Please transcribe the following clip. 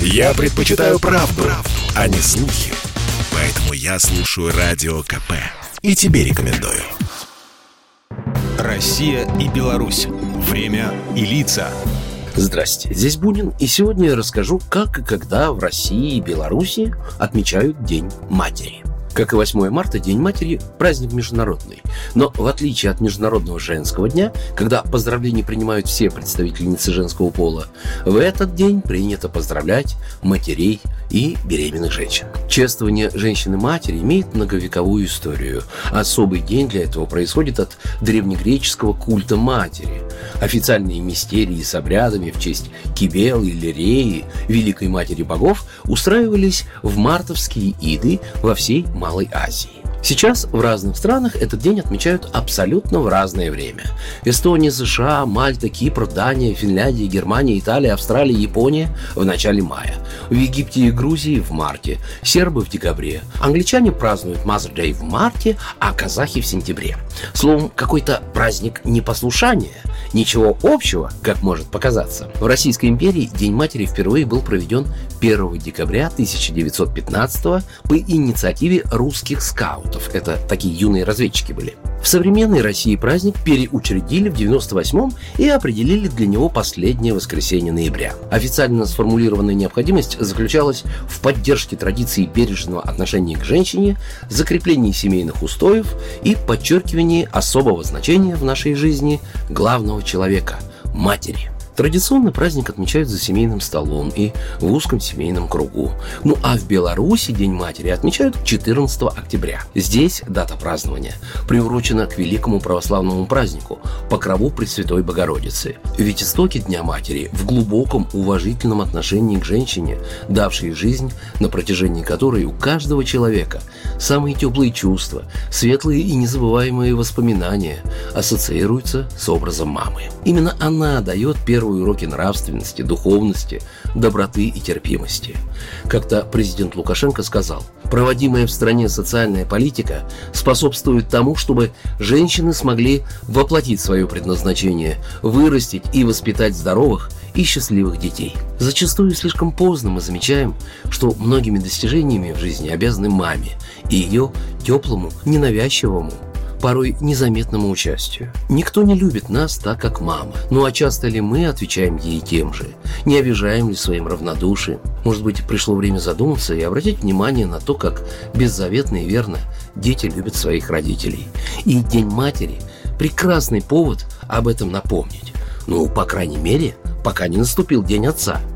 Я предпочитаю правду, правду, а не слухи. Поэтому я слушаю Радио КП. И тебе рекомендую. Россия и Беларусь. Время и лица. Здрасте, здесь Бунин, и сегодня я расскажу, как и когда в России и Беларуси отмечают День матери. Как и 8 марта, День матери – праздник международный. Но в отличие от Международного женского дня, когда поздравления принимают все представительницы женского пола, в этот день принято поздравлять матерей и беременных женщин. Чествование женщины-матери имеет многовековую историю. Особый день для этого происходит от древнегреческого культа матери. Официальные мистерии с обрядами в честь Кибел или Реи, Великой Матери Богов, устраивались в мартовские иды во всей Малой Азии. Сейчас в разных странах этот день отмечают абсолютно в разное время. Эстония, США, Мальта, Кипр, Дания, Финляндия, Германия, Италия, Австралия, Япония в начале мая. В Египте и Грузии в марте, сербы в декабре. Англичане празднуют Mother Day в марте, а казахи в сентябре. Словом, какой-то праздник непослушания. Ничего общего, как может показаться. В Российской империи День матери впервые был проведен 1 декабря 1915 по инициативе русских скаутов. Это такие юные разведчики были. В современной России праздник переучредили в 98-м и определили для него последнее воскресенье ноября. Официально сформулированная необходимость заключалась в поддержке традиции бережного отношения к женщине, закреплении семейных устоев и подчеркивании особого значения в нашей жизни главного человека – матери – Традиционно праздник отмечают за семейным столом и в узком семейном кругу. Ну а в Беларуси День матери отмечают 14 октября. Здесь дата празднования приурочена к великому православному празднику – Покрову Пресвятой Богородицы. Ведь истоки Дня матери в глубоком уважительном отношении к женщине, давшей жизнь, на протяжении которой у каждого человека самые теплые чувства, светлые и незабываемые воспоминания ассоциируются с образом мамы. Именно она дает первый первые уроки нравственности, духовности, доброты и терпимости. Как-то президент Лукашенко сказал, проводимая в стране социальная политика способствует тому, чтобы женщины смогли воплотить свое предназначение, вырастить и воспитать здоровых и счастливых детей. Зачастую слишком поздно мы замечаем, что многими достижениями в жизни обязаны маме и ее теплому, ненавязчивому, порой незаметному участию. Никто не любит нас так, как мама. Ну а часто ли мы отвечаем ей тем же? Не обижаем ли своим равнодушием? Может быть, пришло время задуматься и обратить внимание на то, как беззаветно и верно дети любят своих родителей. И День матери – прекрасный повод об этом напомнить. Ну, по крайней мере, пока не наступил День отца –